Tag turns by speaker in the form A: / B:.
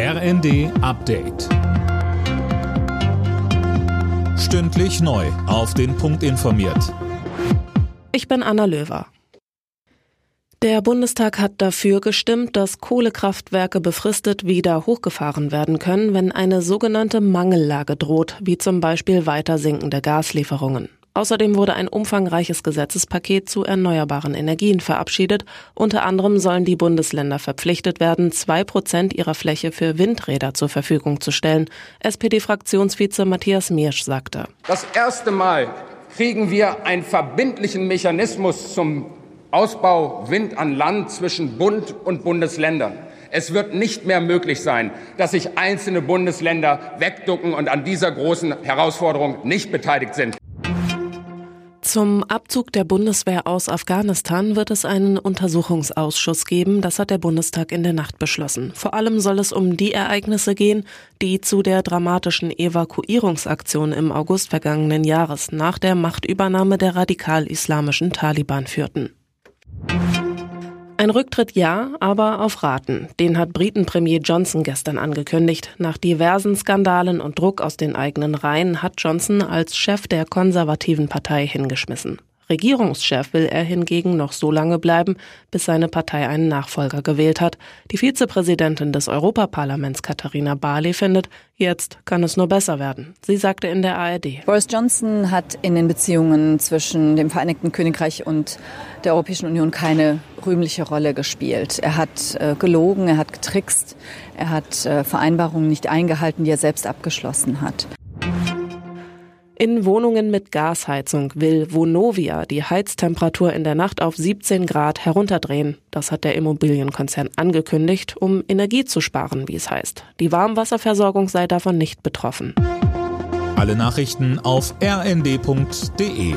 A: RND Update. Stündlich neu. Auf den Punkt informiert.
B: Ich bin Anna Löwer. Der Bundestag hat dafür gestimmt, dass Kohlekraftwerke befristet wieder hochgefahren werden können, wenn eine sogenannte Mangellage droht, wie zum Beispiel weiter sinkende Gaslieferungen. Außerdem wurde ein umfangreiches Gesetzespaket zu erneuerbaren Energien verabschiedet. Unter anderem sollen die Bundesländer verpflichtet werden, zwei Prozent ihrer Fläche für Windräder zur Verfügung zu stellen. SPD-Fraktionsvize Matthias Miersch sagte.
C: Das erste Mal kriegen wir einen verbindlichen Mechanismus zum Ausbau Wind an Land zwischen Bund und Bundesländern. Es wird nicht mehr möglich sein, dass sich einzelne Bundesländer wegducken und an dieser großen Herausforderung nicht beteiligt sind.
B: Zum Abzug der Bundeswehr aus Afghanistan wird es einen Untersuchungsausschuss geben, das hat der Bundestag in der Nacht beschlossen. Vor allem soll es um die Ereignisse gehen, die zu der dramatischen Evakuierungsaktion im August vergangenen Jahres nach der Machtübernahme der radikal-islamischen Taliban führten. Ein Rücktritt ja, aber auf Raten. Den hat Britenpremier Johnson gestern angekündigt. Nach diversen Skandalen und Druck aus den eigenen Reihen hat Johnson als Chef der konservativen Partei hingeschmissen. Regierungschef will er hingegen noch so lange bleiben, bis seine Partei einen Nachfolger gewählt hat. Die Vizepräsidentin des Europaparlaments Katharina Barley findet, jetzt kann es nur besser werden. Sie sagte in der ARD.
D: Boris Johnson hat in den Beziehungen zwischen dem Vereinigten Königreich und der Europäischen Union keine rühmliche Rolle gespielt. Er hat äh, gelogen, er hat getrickst, er hat äh, Vereinbarungen nicht eingehalten, die er selbst abgeschlossen hat.
B: In Wohnungen mit Gasheizung will Vonovia die Heiztemperatur in der Nacht auf 17 Grad herunterdrehen. Das hat der Immobilienkonzern angekündigt, um Energie zu sparen, wie es heißt. Die Warmwasserversorgung sei davon nicht betroffen.
A: Alle Nachrichten auf rnd.de